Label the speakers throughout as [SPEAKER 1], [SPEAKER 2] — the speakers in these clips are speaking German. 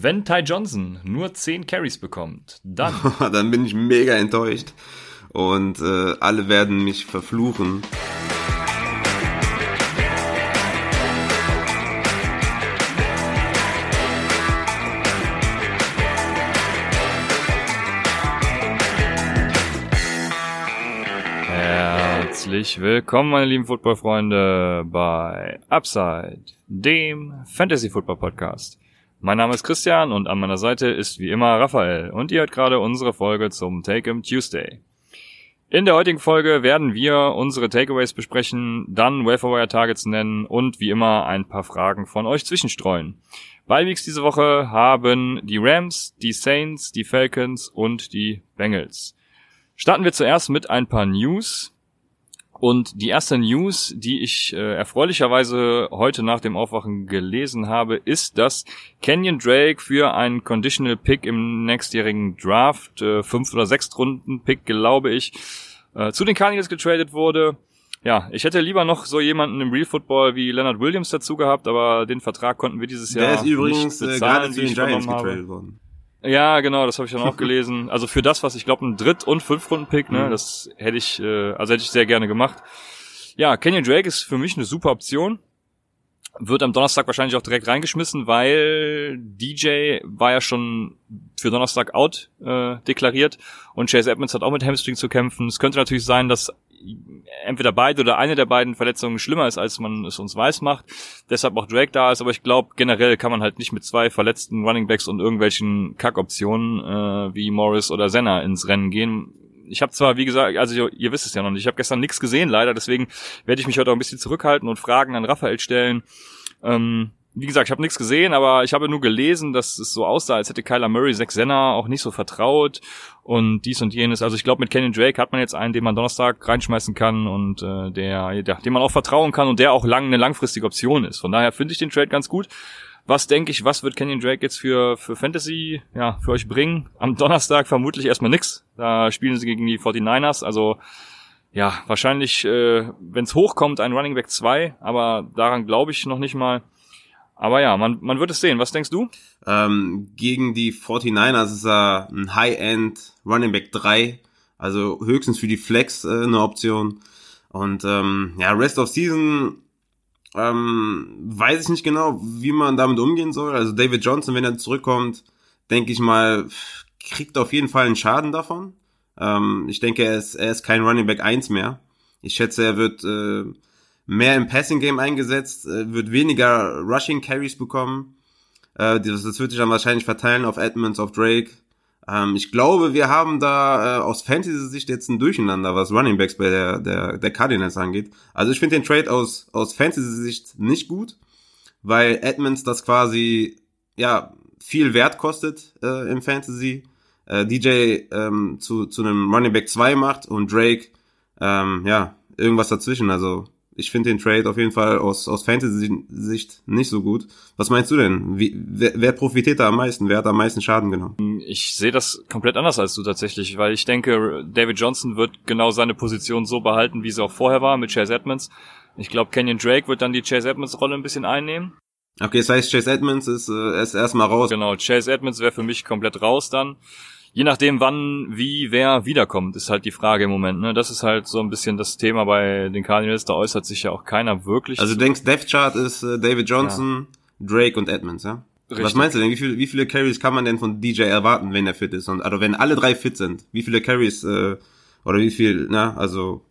[SPEAKER 1] Wenn Ty Johnson nur 10 Carries bekommt, dann.
[SPEAKER 2] dann bin ich mega enttäuscht. Und äh, alle werden mich verfluchen.
[SPEAKER 1] Herzlich willkommen, meine lieben Footballfreunde, bei Upside, dem Fantasy Football Podcast. Mein Name ist Christian und an meiner Seite ist wie immer Raphael und ihr hört gerade unsere Folge zum Take 'em Tuesday. In der heutigen Folge werden wir unsere Takeaways besprechen, dann Welfare Targets nennen und wie immer ein paar Fragen von euch zwischenstreuen. Beiweeks diese Woche haben die Rams, die Saints, die Falcons und die Bengals. Starten wir zuerst mit ein paar News. Und die erste News, die ich äh, erfreulicherweise heute nach dem Aufwachen gelesen habe, ist, dass Kenyon Drake für einen Conditional Pick im nächstjährigen Draft, äh, fünf oder sechs Runden Pick, glaube ich, äh, zu den Cardinals getradet wurde. Ja, ich hätte lieber noch so jemanden im Real Football wie Leonard Williams dazu gehabt, aber den Vertrag konnten wir dieses
[SPEAKER 2] Der
[SPEAKER 1] Jahr
[SPEAKER 2] ist übrigens
[SPEAKER 1] nicht
[SPEAKER 2] äh,
[SPEAKER 1] bezahlen,
[SPEAKER 2] gerade zu
[SPEAKER 1] wie
[SPEAKER 2] den
[SPEAKER 1] ich
[SPEAKER 2] Giants getradet worden.
[SPEAKER 1] Ja, genau, das habe ich dann auch gelesen. Also für das, was ich glaube, ein Dritt- und Fünf-Runden-Pick, ne,
[SPEAKER 2] Mhm.
[SPEAKER 1] das hätte ich, äh, also hätte ich sehr gerne gemacht. Ja, Kenyon Drake ist für mich eine super Option. Wird am Donnerstag wahrscheinlich auch direkt reingeschmissen, weil DJ war ja schon für Donnerstag out äh, deklariert und Chase Edmonds hat auch mit Hamstring zu kämpfen. Es könnte natürlich sein, dass entweder beide oder eine der beiden Verletzungen schlimmer ist, als man es uns weiß macht. Deshalb auch Drake da ist, aber ich glaube, generell kann man halt nicht mit zwei verletzten Runningbacks und irgendwelchen Kackoptionen äh, wie Morris oder Senna ins Rennen gehen. Ich habe zwar, wie gesagt, also ihr, ihr wisst es ja noch nicht, ich habe gestern nichts gesehen leider, deswegen werde ich mich heute auch ein bisschen zurückhalten und Fragen an Raphael stellen. Ähm, wie gesagt, ich habe nichts gesehen, aber ich habe nur gelesen, dass es so aussah, als hätte Kyler Murray Zack Senna auch nicht so vertraut und dies und jenes. Also ich glaube, mit Kenyon Drake hat man jetzt einen, den man Donnerstag reinschmeißen kann und äh, der, der, dem man auch vertrauen kann und der auch lang eine langfristige Option ist. Von daher finde ich den Trade ganz gut. Was denke ich, was wird Kenyon Drake jetzt für, für Fantasy ja, für euch bringen? Am Donnerstag vermutlich erstmal nix. Da spielen sie gegen die 49ers, also ja, wahrscheinlich, äh, wenn es hochkommt, ein Running Back 2, aber daran glaube ich noch nicht mal. Aber ja, man, man wird es sehen. Was denkst du?
[SPEAKER 2] Ähm, gegen die 49ers ist er ein High-End Running Back 3, also höchstens für die Flex äh, eine Option. Und ähm, ja, Rest of Season ähm, weiß ich nicht genau, wie man damit umgehen soll. Also David Johnson, wenn er zurückkommt, denke ich mal, kriegt auf jeden Fall einen Schaden davon. Ähm, ich denke, er ist, er ist kein Running Back 1 mehr. Ich schätze, er wird äh, mehr im Passing Game eingesetzt, äh, wird weniger Rushing Carries bekommen. Äh, das, wird sich dann wahrscheinlich verteilen auf Edmonds, auf Drake. Ähm, ich glaube, wir haben da äh, aus Fantasy-Sicht jetzt ein Durcheinander, was Running Backs bei der, der, der Cardinals angeht. Also ich finde den Trade aus, aus Fantasy-Sicht nicht gut, weil Edmonds das quasi, ja, viel Wert kostet äh, im Fantasy. Äh, DJ ähm, zu, zu einem Running Back 2 macht und Drake, ähm, ja, irgendwas dazwischen. Also ich finde den Trade auf jeden Fall aus, aus Fantasy-Sicht nicht so gut. Was meinst du denn? Wie, wer, wer profitiert da am meisten? Wer hat am meisten Schaden genommen?
[SPEAKER 1] Ich sehe das komplett anders als du tatsächlich, weil ich denke, David Johnson wird genau seine Position so behalten, wie sie auch vorher war mit Chase Edmonds. Ich glaube, Kenyon Drake wird dann die Chase Edmonds Rolle ein bisschen einnehmen.
[SPEAKER 2] Okay, das heißt, Chase Edmonds ist, äh, ist erstmal raus.
[SPEAKER 1] Genau, Chase Edmonds wäre für mich komplett raus dann. Je nachdem, wann, wie, wer wiederkommt, ist halt die Frage im Moment. Ne? Das ist halt so ein bisschen das Thema bei den Cardinals. Da äußert sich ja auch keiner wirklich.
[SPEAKER 2] Also du denkst, Death Chart ist äh, David Johnson, Drake und Edmonds, ja?
[SPEAKER 1] Richtig.
[SPEAKER 2] Was meinst du denn? Wie viele, wie viele Carries kann man denn von DJ erwarten, wenn er fit ist? Und also wenn alle drei fit sind, wie viele Carries äh, oder wie viel, na, also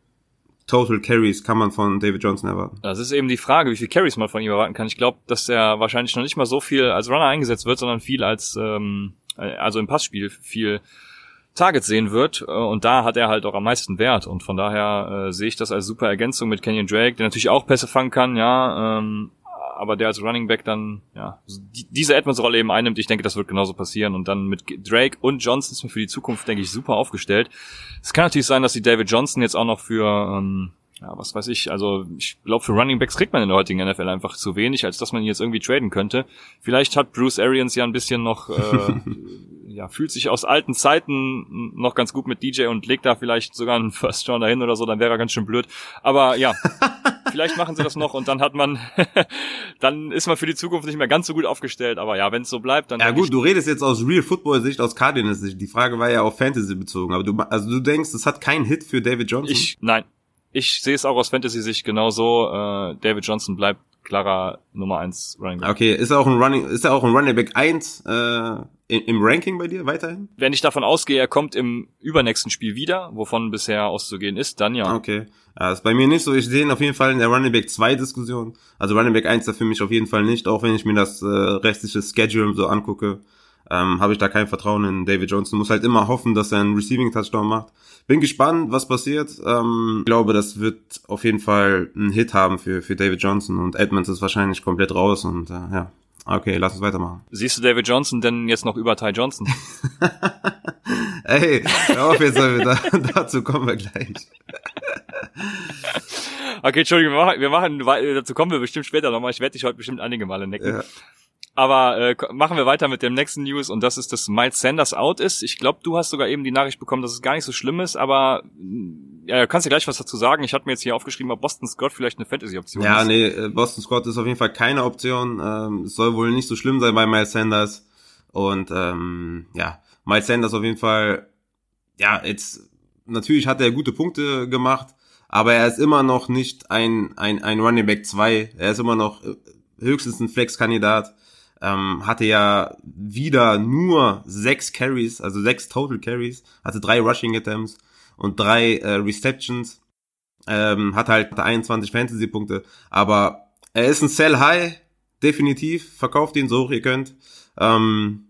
[SPEAKER 2] Total Carries kann man von David Johnson erwarten?
[SPEAKER 1] Das ist eben die Frage, wie viel Carries man von ihm erwarten kann. Ich glaube, dass er wahrscheinlich noch nicht mal so viel als Runner eingesetzt wird, sondern viel als, ähm, also im Passspiel viel Targets sehen wird. Äh, Und da hat er halt auch am meisten Wert. Und von daher äh, sehe ich das als super Ergänzung mit Kenyon Drake, der natürlich auch Pässe fangen kann, ja, ähm, aber der als Running Back dann, ja, die, diese Edmonds-Rolle eben einnimmt. Ich denke, das wird genauso passieren. Und dann mit Drake und Johnson ist mir für die Zukunft, denke ich, super aufgestellt. Es kann natürlich sein, dass die David Johnson jetzt auch noch für, ähm, ja, was weiß ich, also ich glaube, für Running Backs kriegt man in der heutigen NFL einfach zu wenig, als dass man jetzt irgendwie traden könnte. Vielleicht hat Bruce Arians ja ein bisschen noch, äh, ja, fühlt sich aus alten Zeiten noch ganz gut mit DJ und legt da vielleicht sogar einen First Round dahin oder so, dann wäre er ganz schön blöd. Aber ja, vielleicht machen sie das noch und dann hat man, dann ist man für die Zukunft nicht mehr ganz so gut aufgestellt. Aber ja, wenn es so bleibt, dann.
[SPEAKER 2] Ja gut, du redest jetzt aus Real Football Sicht, aus Cardinals Sicht. Die Frage war ja auf Fantasy bezogen. Aber du, also du denkst, es hat keinen Hit für David Johnson?
[SPEAKER 1] Ich, nein. Ich sehe es auch aus Fantasy Sicht genauso. Äh, David Johnson bleibt klarer Nummer 1
[SPEAKER 2] Running Back. Okay, ist er auch ein Running, ist er auch ein Running Back 1 äh, im Ranking bei dir weiterhin?
[SPEAKER 1] Wenn ich davon ausgehe, er kommt im übernächsten Spiel wieder, wovon bisher auszugehen ist, dann ja.
[SPEAKER 2] Okay. Ja, ist bei mir nicht so. Ich sehe ihn auf jeden Fall in der Running Back 2 Diskussion. Also Running Back 1 da für mich auf jeden Fall nicht, auch wenn ich mir das äh, restliche Schedule so angucke. Ähm, habe ich da kein Vertrauen in David Johnson. Muss halt immer hoffen, dass er einen Receiving Touchdown macht. Bin gespannt, was passiert. Ähm, ich glaube, das wird auf jeden Fall einen Hit haben für, für David Johnson und Edmonds ist wahrscheinlich komplett raus und äh, ja. Okay, lass uns weitermachen.
[SPEAKER 1] Siehst du David Johnson denn jetzt noch über Ty Johnson?
[SPEAKER 2] Ey, hör auf jetzt, da, dazu kommen wir gleich.
[SPEAKER 1] okay, Entschuldigung, wir machen, wir machen, dazu kommen wir bestimmt später nochmal. Ich werde dich heute bestimmt einige Male necken. Ja. Aber äh, machen wir weiter mit dem nächsten News und das ist, dass Miles Sanders out ist. Ich glaube, du hast sogar eben die Nachricht bekommen, dass es gar nicht so schlimm ist, aber ja, kannst du gleich was dazu sagen. Ich hatte mir jetzt hier aufgeschrieben, ob Boston Scott vielleicht eine Fantasy-Option
[SPEAKER 2] ja, ist. Ja, nee, äh, Boston Scott ist auf jeden Fall keine Option. Ähm, es soll wohl nicht so schlimm sein bei Miles Sanders. Und ähm, ja, Miles Sanders auf jeden Fall, ja, jetzt natürlich hat er gute Punkte gemacht, aber er ist immer noch nicht ein, ein, ein Running Back 2. Er ist immer noch äh, höchstens ein Flex-Kandidat ähm, hatte ja wieder nur sechs Carries, also sechs Total Carries, hatte drei Rushing Attempts und drei äh, Receptions, ähm, hat halt 21 Fantasy-Punkte, aber er ist ein Sell High, definitiv, verkauft ihn so hoch ihr könnt. Ähm,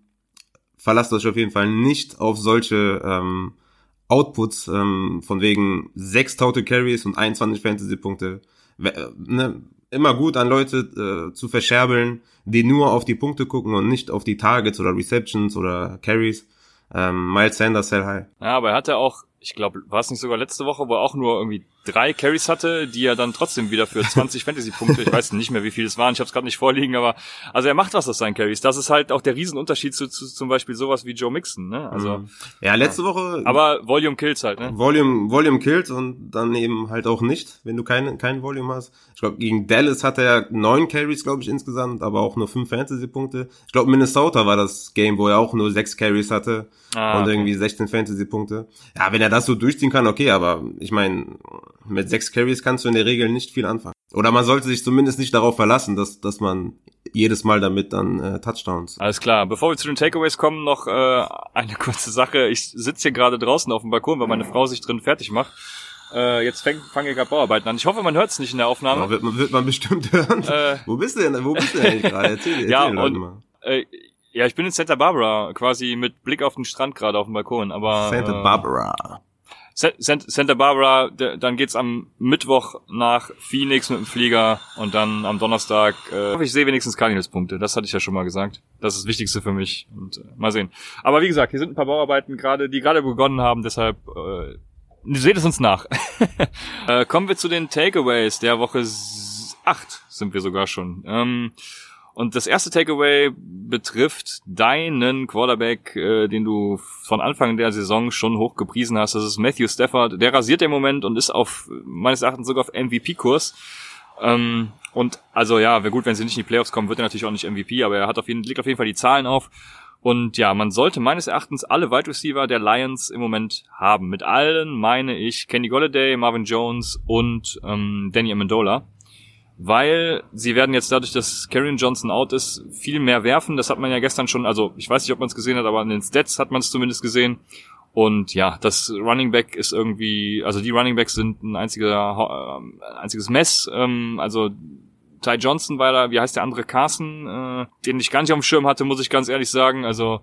[SPEAKER 2] verlasst euch auf jeden Fall nicht auf solche ähm, Outputs ähm, von wegen sechs Total Carries und 21 Fantasy-Punkte. Äh, ne, immer gut an Leute äh, zu verscherbeln, die nur auf die Punkte gucken und nicht auf die Targets oder Receptions oder Carries. Ähm, Miles Sanders, sehr high.
[SPEAKER 1] Ja, aber er hatte auch ich glaube, war es nicht sogar letzte Woche, wo er auch nur irgendwie drei Carries hatte, die er dann trotzdem wieder für 20 Fantasy-Punkte, ich weiß nicht mehr, wie viel es waren, ich habe es gerade nicht vorliegen, aber also er macht was aus seinen Carries. Das ist halt auch der Riesenunterschied zu, zu zum Beispiel sowas wie Joe Mixon, ne? Also
[SPEAKER 2] mhm. ja, letzte ja. Woche.
[SPEAKER 1] Aber Volume kills halt, ne?
[SPEAKER 2] Volume, Volume kills und dann eben halt auch nicht, wenn du kein kein Volume hast. Ich glaube, gegen Dallas hatte er neun Carries, glaube ich, insgesamt, aber auch nur fünf Fantasy-Punkte. Ich glaube, Minnesota war das Game, wo er auch nur sechs Carries hatte ah, und okay. irgendwie 16 Fantasy-Punkte. Ja, wenn er das so durchziehen kann, okay, aber ich meine, mit sechs Carries kannst du in der Regel nicht viel anfangen. Oder man sollte sich zumindest nicht darauf verlassen, dass, dass man jedes Mal damit dann äh, Touchdowns.
[SPEAKER 1] Alles klar. Bevor wir zu den Takeaways kommen, noch äh, eine kurze Sache. Ich sitze hier gerade draußen auf dem Balkon, weil meine Frau sich drin fertig macht. Äh, jetzt fange fang ich gerade Bauarbeiten an. Ich hoffe, man hört es nicht in der Aufnahme.
[SPEAKER 2] Ja, wird, man, wird man bestimmt hören. Äh, wo bist du denn? Wo bist du denn gerade? Erzähl, erzähl
[SPEAKER 1] ja, und, mal. Äh, ja, ich bin in Santa Barbara, quasi mit Blick auf den Strand gerade auf dem Balkon. Aber
[SPEAKER 2] Santa Barbara.
[SPEAKER 1] Santa Barbara, dann geht's am Mittwoch nach Phoenix mit dem Flieger und dann am Donnerstag. Äh, ich sehe wenigstens Cardinals-Punkte. Das hatte ich ja schon mal gesagt. Das ist das Wichtigste für mich. Und äh, mal sehen. Aber wie gesagt, hier sind ein paar Bauarbeiten gerade, die gerade begonnen haben. Deshalb äh, seht es uns nach. äh, kommen wir zu den Takeaways der Woche 8 sind wir sogar schon. Ähm, und das erste Takeaway betrifft deinen Quarterback, äh, den du von Anfang der Saison schon hoch gepriesen hast. Das ist Matthew Stafford. Der rasiert im Moment und ist auf meines Erachtens sogar auf MVP-Kurs. Ähm, und also ja, wäre gut, wenn sie nicht in die Playoffs kommen, wird er natürlich auch nicht MVP, aber er hat auf jeden, legt auf jeden Fall die Zahlen auf. Und ja, man sollte meines Erachtens alle Wide Receiver der Lions im Moment haben. Mit allen meine ich Kenny Golladay, Marvin Jones und ähm, Danny Amendola weil sie werden jetzt dadurch, dass Karrion Johnson out ist, viel mehr werfen. Das hat man ja gestern schon, also ich weiß nicht, ob man es gesehen hat, aber in den Stats hat man es zumindest gesehen. Und ja, das Running Back ist irgendwie, also die Running Backs sind ein einziger, äh, einziges Mess. Ähm, also Ty Johnson war da, wie heißt der andere Carson, äh, den ich gar nicht auf dem Schirm hatte, muss ich ganz ehrlich sagen. Also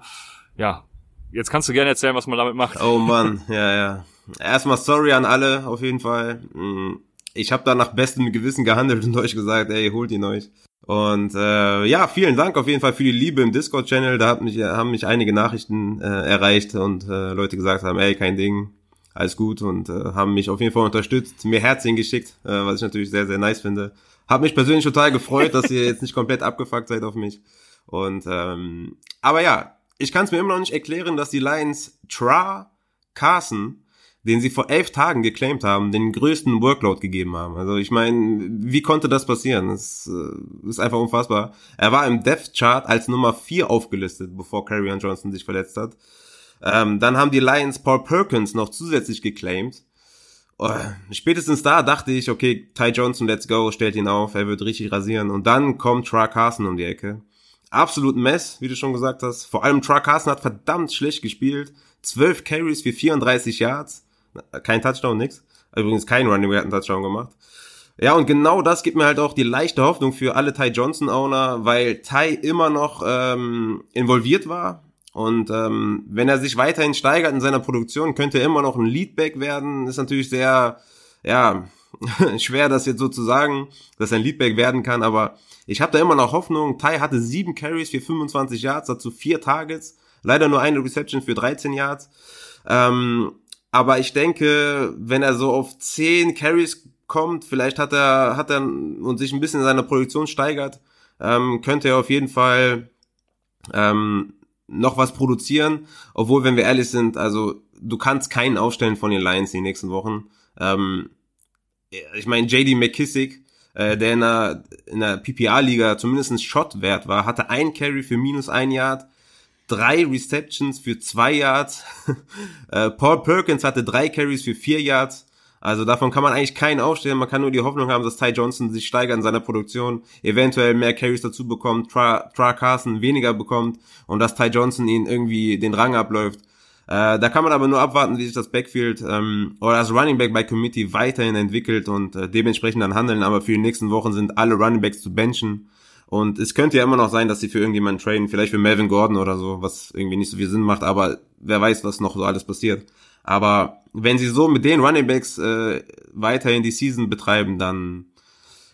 [SPEAKER 1] ja, jetzt kannst du gerne erzählen, was man damit macht.
[SPEAKER 2] Oh Mann, ja, ja. Erstmal sorry an alle, auf jeden Fall. Mhm ich habe da nach bestem Gewissen gehandelt und euch gesagt, ey, holt ihn euch. Und äh, ja, vielen Dank auf jeden Fall für die Liebe im Discord-Channel. Da hat mich, haben mich einige Nachrichten äh, erreicht und äh, Leute gesagt haben, ey, kein Ding, alles gut und äh, haben mich auf jeden Fall unterstützt, mir Herzchen geschickt, äh, was ich natürlich sehr, sehr nice finde. Hab mich persönlich total gefreut, dass ihr jetzt nicht komplett abgefuckt seid auf mich. Und ähm, aber ja, ich kann es mir immer noch nicht erklären, dass die Lions Tra Carson den sie vor elf Tagen geclaimed haben, den größten Workload gegeben haben. Also ich meine, wie konnte das passieren? Das äh, ist einfach unfassbar. Er war im Death Chart als Nummer vier aufgelistet, bevor Carrion Johnson sich verletzt hat. Ähm, dann haben die Lions Paul Perkins noch zusätzlich geclaimed. Oh, spätestens da dachte ich, okay, Ty Johnson, let's go, stellt ihn auf, er wird richtig rasieren. Und dann kommt Tra Carson um die Ecke. Absolut Mess, wie du schon gesagt hast. Vor allem Tra Carson hat verdammt schlecht gespielt. 12 Carries für 34 Yards. Kein Touchdown, nix. Übrigens kein Running Back hat einen Touchdown gemacht. Ja, und genau das gibt mir halt auch die leichte Hoffnung für alle Ty Johnson-Owner, weil Ty immer noch ähm, involviert war. Und ähm, wenn er sich weiterhin steigert in seiner Produktion, könnte er immer noch ein Leadback werden. Ist natürlich sehr, ja, schwer das jetzt so zu sagen, dass er ein Leadback werden kann, aber ich habe da immer noch Hoffnung. Ty hatte sieben Carries für 25 Yards, dazu vier Targets, leider nur eine Reception für 13 Yards. Ähm, aber ich denke, wenn er so auf 10 Carries kommt, vielleicht hat er, hat er und sich ein bisschen in seiner Produktion steigert, ähm, könnte er auf jeden Fall ähm, noch was produzieren. Obwohl, wenn wir ehrlich sind, also du kannst keinen aufstellen von den Lions die nächsten Wochen. Ähm, ich meine, JD McKissick, äh, der in der, in der PPA-Liga zumindest Shot wert war, hatte ein Carry für minus ein Yard drei Receptions für zwei Yards. äh, Paul Perkins hatte drei Carries für vier Yards. Also davon kann man eigentlich keinen aufstellen. Man kann nur die Hoffnung haben, dass Ty Johnson sich steigert in seiner Produktion, eventuell mehr Carries dazu bekommt, Tra, Tra Carson weniger bekommt und dass Ty Johnson ihn irgendwie den Rang abläuft. Äh, da kann man aber nur abwarten, wie sich das Backfield ähm, oder das Running Back bei Committee weiterhin entwickelt und äh, dementsprechend dann handeln. Aber für die nächsten Wochen sind alle Running Backs zu benchen. Und es könnte ja immer noch sein, dass sie für irgendjemanden traden, vielleicht für Melvin Gordon oder so, was irgendwie nicht so viel Sinn macht, aber wer weiß, was noch so alles passiert. Aber wenn sie so mit den Running Backs äh, weiterhin die Season betreiben, dann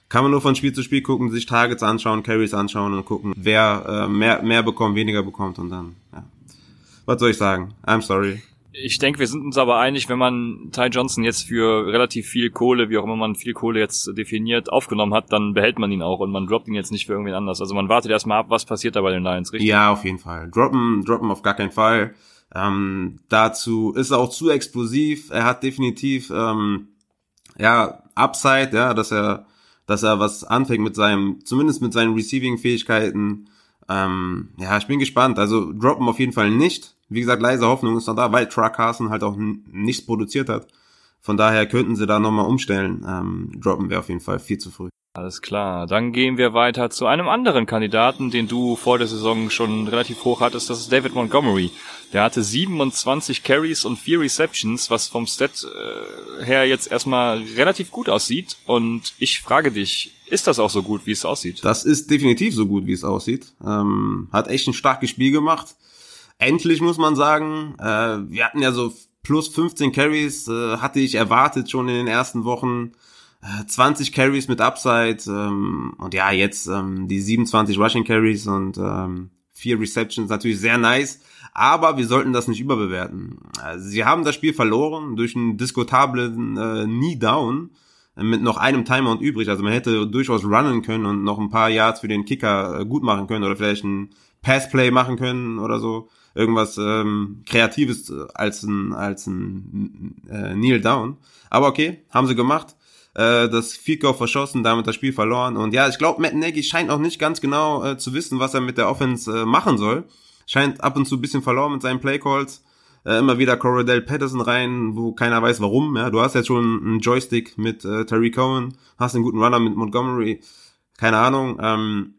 [SPEAKER 2] kann man nur von Spiel zu Spiel gucken, sich Targets anschauen, Carries anschauen und gucken, wer äh, mehr, mehr bekommt, weniger bekommt und dann, ja. Was soll ich sagen? I'm sorry.
[SPEAKER 1] Ich denke, wir sind uns aber einig, wenn man Ty Johnson jetzt für relativ viel Kohle, wie auch immer man viel Kohle jetzt definiert, aufgenommen hat, dann behält man ihn auch und man droppt ihn jetzt nicht für irgendwen anders. Also man wartet erstmal ab, was passiert da bei den Lions, richtig?
[SPEAKER 2] Ja, auf jeden Fall. Droppen, droppen auf gar keinen Fall. Ähm, dazu ist er auch zu explosiv. Er hat definitiv ähm, ja Upside, ja, dass er, dass er was anfängt mit seinem, zumindest mit seinen Receiving-Fähigkeiten. Ähm, ja, ich bin gespannt. Also droppen auf jeden Fall nicht. Wie gesagt, leise Hoffnung ist noch da, weil Truck Carson halt auch nichts produziert hat. Von daher könnten sie da nochmal umstellen. Ähm, droppen wir auf jeden Fall viel zu früh.
[SPEAKER 1] Alles klar. Dann gehen wir weiter zu einem anderen Kandidaten, den du vor der Saison schon relativ hoch hattest. Das ist David Montgomery. Der hatte 27 Carries und 4 Receptions, was vom Stat äh, her jetzt erstmal relativ gut aussieht. Und ich frage dich, ist das auch so gut, wie es aussieht?
[SPEAKER 2] Das ist definitiv so gut, wie es aussieht. Ähm, hat echt ein starkes Spiel gemacht endlich muss man sagen. Äh, wir hatten ja so plus 15 Carries, äh, hatte ich erwartet schon in den ersten Wochen. Äh, 20 Carries mit Upside ähm, und ja, jetzt ähm, die 27 Rushing Carries und ähm, vier Receptions natürlich sehr nice. Aber wir sollten das nicht überbewerten. Also, sie haben das Spiel verloren durch einen diskutablen äh, Knee Down mit noch einem Timeout übrig. Also man hätte durchaus runnen können und noch ein paar Yards für den Kicker äh, gut machen können oder vielleicht ein Passplay machen können oder so irgendwas ähm, Kreatives als ein, als ein äh, Kneel Down. Aber okay, haben sie gemacht. Äh, das Goal verschossen, damit das Spiel verloren. Und ja, ich glaube, Matt Nagy scheint auch nicht ganz genau äh, zu wissen, was er mit der Offense äh, machen soll. Scheint ab und zu ein bisschen verloren mit seinen Playcalls. Äh, immer wieder Coradell Patterson rein, wo keiner weiß warum. Ja, du hast jetzt schon einen Joystick mit äh, Terry Cohen, hast einen guten Runner mit Montgomery. Keine Ahnung. Ähm,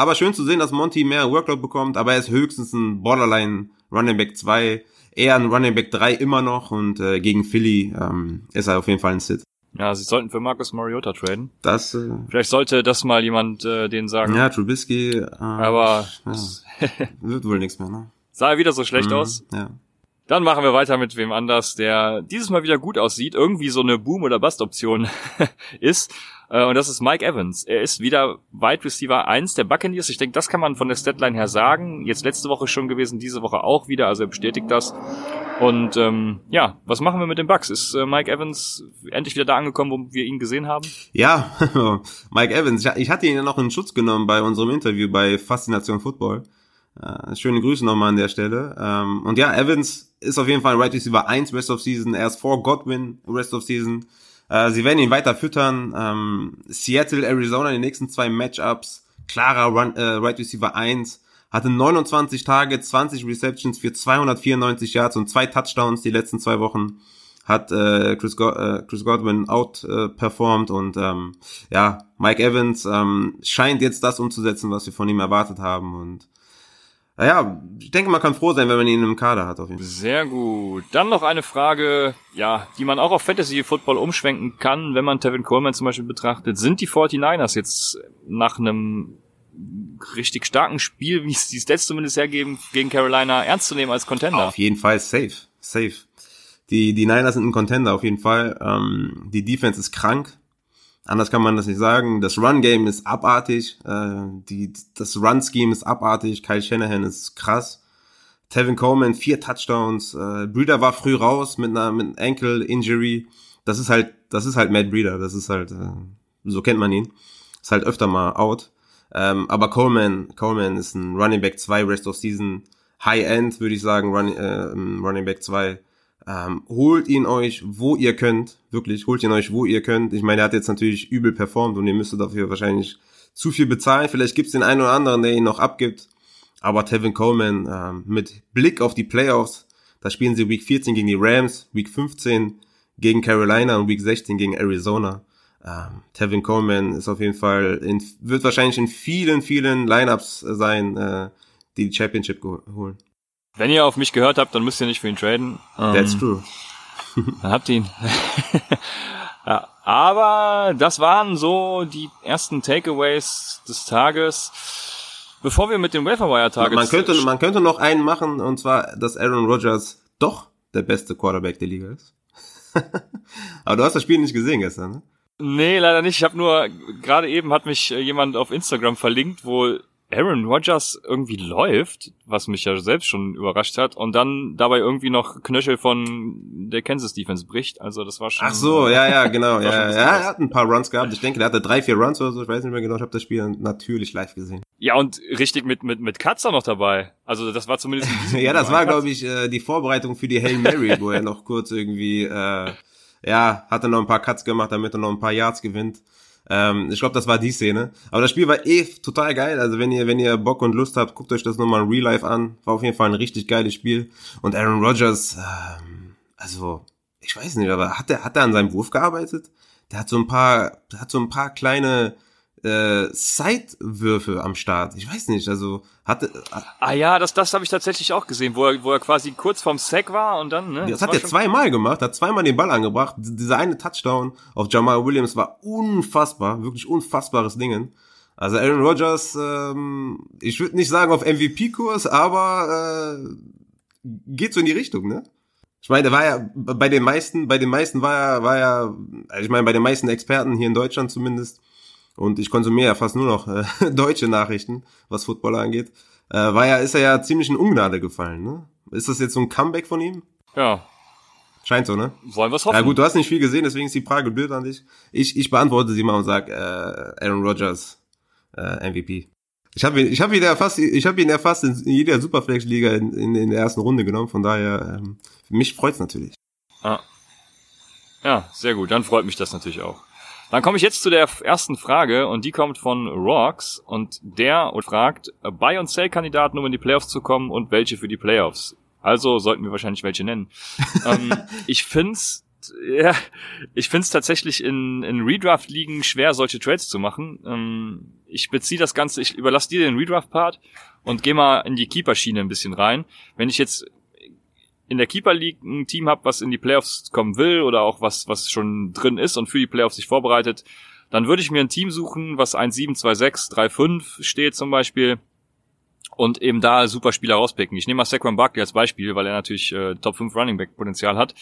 [SPEAKER 2] aber schön zu sehen, dass Monty mehr Workload bekommt, aber er ist höchstens ein Borderline Running Back 2, eher ein Running Back 3 immer noch und äh, gegen Philly ähm, ist er auf jeden Fall ein Sit.
[SPEAKER 1] Ja, sie sollten für Marcus Mariota traden.
[SPEAKER 2] Das äh,
[SPEAKER 1] Vielleicht sollte das mal jemand äh, denen sagen.
[SPEAKER 2] Ja, Trubisky. Äh,
[SPEAKER 1] aber
[SPEAKER 2] ja, wird wohl nichts mehr, ne?
[SPEAKER 1] Sah er wieder so schlecht
[SPEAKER 2] Mhm,
[SPEAKER 1] aus?
[SPEAKER 2] Ja.
[SPEAKER 1] Dann machen wir weiter mit wem anders, der dieses Mal wieder gut aussieht, irgendwie so eine Boom- oder Bust-Option ist. Äh, Und das ist Mike Evans. Er ist wieder Wide Receiver 1 der Buccaneers. Ich denke, das kann man von der Statline her sagen. Jetzt letzte Woche schon gewesen, diese Woche auch wieder. Also er bestätigt das. Und ähm, ja, was machen wir mit den Bucks? Ist äh, Mike Evans endlich wieder da angekommen, wo wir ihn gesehen haben?
[SPEAKER 2] Ja, Mike Evans. Ich, hatte ihn ja noch in Schutz genommen bei unserem Interview bei Faszination Football. Äh, schöne Grüße nochmal an der Stelle. Ähm, und ja, Evans ist auf jeden Fall ein Right Receiver 1 Rest of Season. Er ist vor Godwin Rest of Season. Äh, sie werden ihn weiter füttern. Ähm, Seattle, Arizona in den nächsten zwei Matchups. Klarer Run, äh, Right Receiver 1. Hatte 29 Tage, 20 Receptions für 294 Yards und zwei Touchdowns die letzten zwei Wochen hat äh, Chris, Go äh, Chris Godwin out äh, und ähm, ja, Mike Evans ähm, scheint jetzt das umzusetzen, was wir von ihm erwartet haben und naja, ich denke, man kann froh sein, wenn man ihn im Kader hat. Auf jeden
[SPEAKER 1] Fall. Sehr gut. Dann noch eine Frage, ja, die man auch auf Fantasy Football umschwenken kann, wenn man Tevin Coleman zum Beispiel betrachtet. Sind die 49ers jetzt nach einem richtig starken Spiel, wie es die Stats zumindest hergeben, gegen Carolina ernst zu nehmen als Contender?
[SPEAKER 2] Auf jeden Fall safe, safe. Die, die Niners sind ein Contender auf jeden Fall. Ähm, die Defense ist krank. Anders kann man das nicht sagen. Das Run-Game ist abartig. Äh, die, das Run-Scheme ist abartig. Kyle Shanahan ist krass. Tevin Coleman, vier Touchdowns. Äh, Breeder war früh raus mit einer mit Ankle-Injury. Das ist halt, das ist halt Matt Breeder. Das ist halt, äh, so kennt man ihn. Ist halt öfter mal out. Ähm, aber Coleman, Coleman ist ein Running Back 2 Rest of Season. High End, würde ich sagen, Run, äh, Running Back 2. Ähm, holt ihn euch, wo ihr könnt. Wirklich, holt ihn euch, wo ihr könnt. Ich meine, er hat jetzt natürlich übel performt und ihr müsstet dafür wahrscheinlich zu viel bezahlen. Vielleicht gibt's den einen oder anderen, der ihn noch abgibt. Aber Tevin Coleman ähm, mit Blick auf die Playoffs, da spielen sie Week 14 gegen die Rams, Week 15 gegen Carolina und Week 16 gegen Arizona. Ähm, Tevin Coleman ist auf jeden Fall, in, wird wahrscheinlich in vielen, vielen Lineups sein, äh, die die Championship holen.
[SPEAKER 1] Wenn ihr auf mich gehört habt, dann müsst ihr nicht für ihn traden.
[SPEAKER 2] That's ähm, true.
[SPEAKER 1] dann habt ihr ihn. ja, aber das waren so die ersten Takeaways des Tages. Bevor wir mit dem Welfare Targets
[SPEAKER 2] man könnte man könnte noch einen machen und zwar, dass Aaron Rodgers doch der beste Quarterback der Liga ist. aber du hast das Spiel nicht gesehen gestern, ne?
[SPEAKER 1] Nee, leider nicht. Ich habe nur gerade eben hat mich äh, jemand auf Instagram verlinkt, wo Aaron Rodgers irgendwie läuft, was mich ja selbst schon überrascht hat, und dann dabei irgendwie noch Knöchel von der Kansas Defense bricht. Also das war schon.
[SPEAKER 2] Ach so, ja, ja, genau. ja, ja, er hat ein paar Runs gehabt. Ich denke, der hatte drei, vier Runs oder so. Ich weiß nicht mehr genau. Ich habe das Spiel natürlich live gesehen.
[SPEAKER 1] Ja, und richtig mit mit mit Katzer noch dabei. Also das war zumindest.
[SPEAKER 2] ja, das war, glaube ich, äh, die Vorbereitung für die Hail Mary, wo er noch kurz irgendwie, äh, ja, hatte noch ein paar Cuts gemacht, damit er noch ein paar Yards gewinnt. Ähm, ich glaube, das war die Szene. Aber das Spiel war eh total geil. Also wenn ihr, wenn ihr Bock und Lust habt, guckt euch das nochmal in Real Life an. War auf jeden Fall ein richtig geiles Spiel. Und Aaron Rodgers, ähm, also, ich weiß nicht, aber hat er, hat er an seinem Wurf gearbeitet? Der hat so ein paar, der hat so ein paar kleine äh, Side-Würfe am Start. Ich weiß nicht, also hatte. Äh,
[SPEAKER 1] ah ja, das, das habe ich tatsächlich auch gesehen, wo er, wo er quasi kurz vorm Sack war und dann. Ne,
[SPEAKER 2] das, das hat er zweimal gemacht, hat zweimal den Ball angebracht. Dieser eine Touchdown auf Jamal Williams war unfassbar, wirklich unfassbares Dingen. Also Aaron Rodgers, ähm, ich würde nicht sagen auf MVP-Kurs, aber äh, geht so in die Richtung, ne? Ich meine, der war ja bei den meisten, bei den meisten war er, war ja, also ich meine, bei den meisten Experten hier in Deutschland zumindest, und ich konsumiere ja fast nur noch äh, deutsche Nachrichten, was Footballer angeht, äh, war ja, ist er ja ziemlich in Ungnade gefallen, ne? Ist das jetzt so ein Comeback von ihm?
[SPEAKER 1] Ja.
[SPEAKER 2] Scheint so, ne?
[SPEAKER 1] Wollen wir hoffen.
[SPEAKER 2] Ja gut, du hast nicht viel gesehen, deswegen ist die Frage blöd an dich. Ich, ich beantworte sie mal und sag äh, Aaron Rodgers äh, MVP. Ich habe ihn, ich habe ihn ja fast, ich habe ihn ja fast in, jeder Superflex-Liga in, in, in, der ersten Runde genommen. Von daher, ähm, mich freut's natürlich.
[SPEAKER 1] Ah. Ja, sehr gut. Dann freut mich das natürlich auch. Dann komme ich jetzt zu der ersten Frage und die kommt von Rocks und der fragt, Buy- und Sell-Kandidaten, um in die Playoffs zu kommen und welche für die Playoffs. Also sollten wir wahrscheinlich welche nennen. ähm, ich find's ja, ich find's tatsächlich in, in Redraft-Ligen schwer, solche Trades zu machen. Ähm, ich beziehe das Ganze, ich überlasse dir den Redraft-Part und gehe mal in die Keeper-Schiene ein bisschen rein. Wenn ich jetzt in der Keeper League ein Team habe, was in die Playoffs kommen will oder auch was, was schon drin ist und für die Playoffs sich vorbereitet, dann würde ich mir ein Team suchen, was 1-7, 2-6, 3-5 steht zum Beispiel und eben da super Spieler rauspicken. Ich nehme mal Saquon Barkley als Beispiel, weil er natürlich äh, Top 5 Running Back Potenzial hat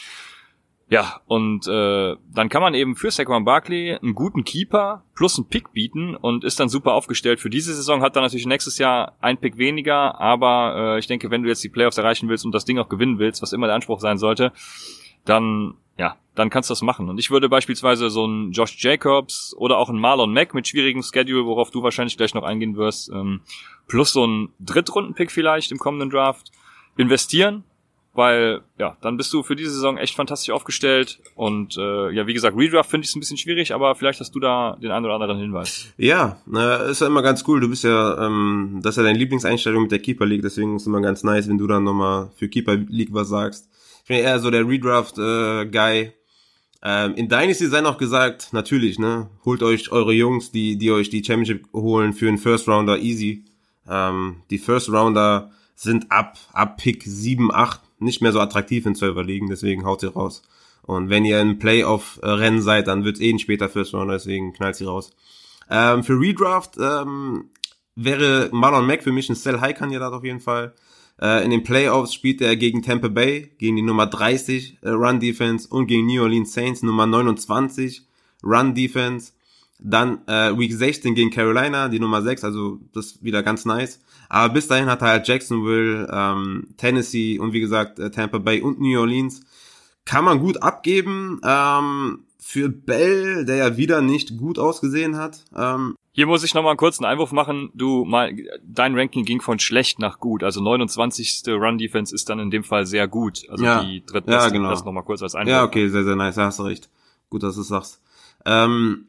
[SPEAKER 1] ja, und äh, dann kann man eben für Saquon Barkley einen guten Keeper plus einen Pick bieten und ist dann super aufgestellt. Für diese Saison hat er natürlich nächstes Jahr ein Pick weniger, aber äh, ich denke, wenn du jetzt die Playoffs erreichen willst und das Ding auch gewinnen willst, was immer der Anspruch sein sollte, dann ja, dann kannst du das machen. Und ich würde beispielsweise so einen Josh Jacobs oder auch einen Marlon Mack mit schwierigem Schedule, worauf du wahrscheinlich gleich noch eingehen wirst, ähm, plus so einen Drittrunden-Pick vielleicht im kommenden Draft investieren weil ja, dann bist du für diese Saison echt fantastisch aufgestellt und äh, ja, wie gesagt, Redraft finde ich es ein bisschen schwierig, aber vielleicht hast du da den einen oder anderen Hinweis.
[SPEAKER 2] Ja, äh, ist ja immer ganz cool. Du bist ja, ähm, das ist ja deine Lieblingseinstellung mit der Keeper League, deswegen ist es immer ganz nice, wenn du dann nochmal für Keeper League was sagst. Ich bin eher so der Redraft äh. Ähm, in Dynasty sei noch gesagt, natürlich, ne, holt euch eure Jungs, die die euch die Championship holen für einen First Rounder easy. Ähm, die First Rounder sind ab ab Pick 7, 8 nicht mehr so attraktiv in 12er liegen, deswegen haut sie raus. Und wenn ihr in Playoff-Rennen seid, dann wird eh ein später First Runner, deswegen knallt sie raus. Ähm, für Redraft ähm, wäre Marlon Mack für mich ein Sell-High-Kandidat auf jeden Fall. Äh, in den Playoffs spielt er gegen Tampa Bay, gegen die Nummer 30 äh, Run Defense und gegen New Orleans Saints Nummer 29 Run Defense. Dann äh, Week 16 gegen Carolina, die Nummer 6, also das wieder ganz nice. Aber bis dahin hat er halt Jacksonville, ähm, Tennessee und wie gesagt äh, Tampa Bay und New Orleans. Kann man gut abgeben. Ähm, für Bell, der ja wieder nicht gut ausgesehen hat. Ähm,
[SPEAKER 1] hier muss ich nochmal einen kurzen Einwurf machen. Du, mal, dein Ranking ging von schlecht nach gut. Also 29. Run Defense ist dann in dem Fall sehr gut. Also
[SPEAKER 2] ja,
[SPEAKER 1] die dritte.
[SPEAKER 2] Ja, genau.
[SPEAKER 1] Das nochmal kurz als Einwurf.
[SPEAKER 2] Ja, okay, sehr, sehr nice. Da hast du recht. Gut, dass du es sagst. Ähm,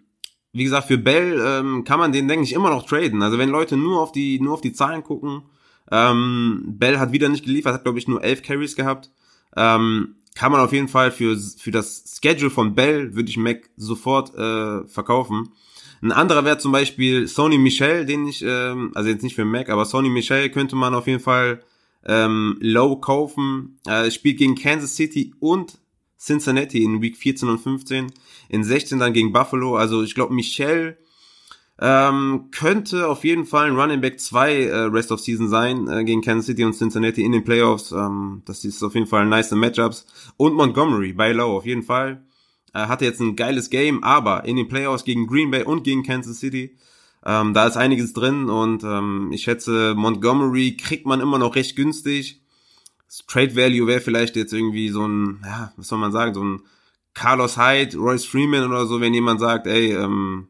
[SPEAKER 2] wie gesagt, für Bell ähm, kann man den, denke ich, immer noch traden. Also wenn Leute nur auf die, nur auf die Zahlen gucken, ähm, Bell hat wieder nicht geliefert, hat, glaube ich, nur elf Carries gehabt. Ähm, kann man auf jeden Fall für, für das Schedule von Bell, würde ich Mac sofort äh, verkaufen. Ein anderer wäre zum Beispiel Sony Michel, den ich, ähm, also jetzt nicht für Mac, aber Sony Michel könnte man auf jeden Fall ähm, low kaufen. Äh, spielt gegen Kansas City und Cincinnati in Week 14 und 15, in 16 dann gegen Buffalo. Also ich glaube, Michel ähm, könnte auf jeden Fall ein Running Back 2 äh, Rest of Season sein äh, gegen Kansas City und Cincinnati in den Playoffs. Ähm, das ist auf jeden Fall nice Matchups. Und Montgomery bei Low auf jeden Fall. Äh, hatte jetzt ein geiles Game, aber in den Playoffs gegen Green Bay und gegen Kansas City, ähm, da ist einiges drin und ähm, ich schätze, Montgomery kriegt man immer noch recht günstig. Trade Value wäre vielleicht jetzt irgendwie so ein, ja, was soll man sagen, so ein Carlos Hyde, Royce Freeman oder so, wenn jemand sagt, ey, ähm,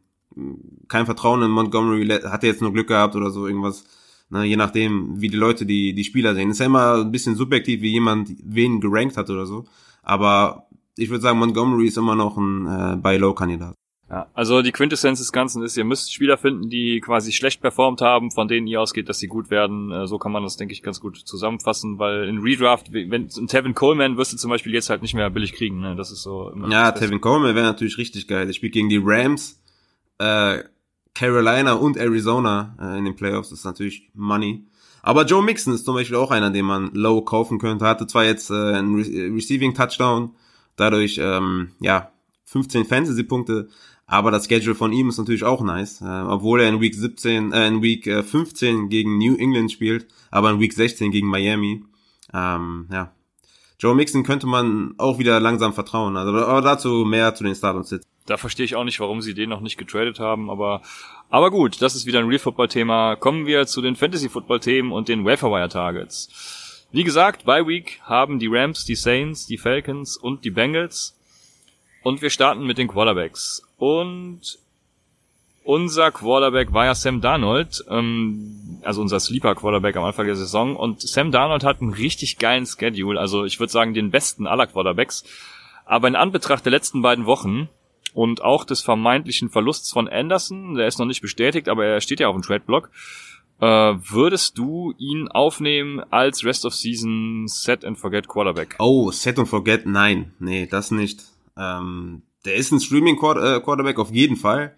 [SPEAKER 2] kein Vertrauen in Montgomery, hat er jetzt nur Glück gehabt oder so irgendwas. Ne, je nachdem, wie die Leute die, die Spieler sehen. Ist ja immer ein bisschen subjektiv, wie jemand wen gerankt hat oder so. Aber ich würde sagen, Montgomery ist immer noch ein äh, Buy-Low-Kandidat.
[SPEAKER 1] Ja, also die Quintessenz des Ganzen ist, ihr müsst Spieler finden, die quasi schlecht performt haben, von denen ihr ausgeht, dass sie gut werden. Äh, so kann man das, denke ich, ganz gut zusammenfassen, weil in Redraft, wenn ein Tevin Coleman wirst du zum Beispiel jetzt halt nicht mehr billig kriegen. Ne? Das ist so.
[SPEAKER 2] ja, Tevin Coleman wäre natürlich richtig geil. Er spielt gegen die Rams, äh, Carolina und Arizona äh, in den Playoffs. Das ist natürlich Money. Aber Joe Mixon ist zum Beispiel auch einer, den man low kaufen könnte. Hatte zwar jetzt äh, einen Re Receiving Touchdown, dadurch ähm, ja 15 Fantasy-Punkte, aber das Schedule von ihm ist natürlich auch nice, äh, obwohl er in Week 17, äh, in Week äh, 15 gegen New England spielt, aber in Week 16 gegen Miami. Ähm, ja. Joe Mixon könnte man auch wieder langsam vertrauen. Also, aber dazu mehr zu den Start und Sits.
[SPEAKER 1] Da verstehe ich auch nicht, warum sie den noch nicht getradet haben, aber aber gut, das ist wieder ein Real Football Thema. Kommen wir zu den Fantasy Football Themen und den Waferwire Targets. Wie gesagt, bei Week haben die Rams, die Saints, die Falcons und die Bengals und wir starten mit den Quarterbacks. Und unser Quarterback war ja Sam Darnold, ähm, also unser Sleeper Quarterback am Anfang der Saison. Und Sam Darnold hat einen richtig geilen Schedule, also ich würde sagen den besten aller Quarterbacks. Aber in Anbetracht der letzten beiden Wochen und auch des vermeintlichen Verlusts von Anderson, der ist noch nicht bestätigt, aber er steht ja auf dem Trade-Block, äh, würdest du ihn aufnehmen als Rest of Season Set and Forget Quarterback?
[SPEAKER 2] Oh, Set and Forget, nein, nee, das nicht. Ähm, der ist ein Streaming-Quarterback äh, auf jeden Fall.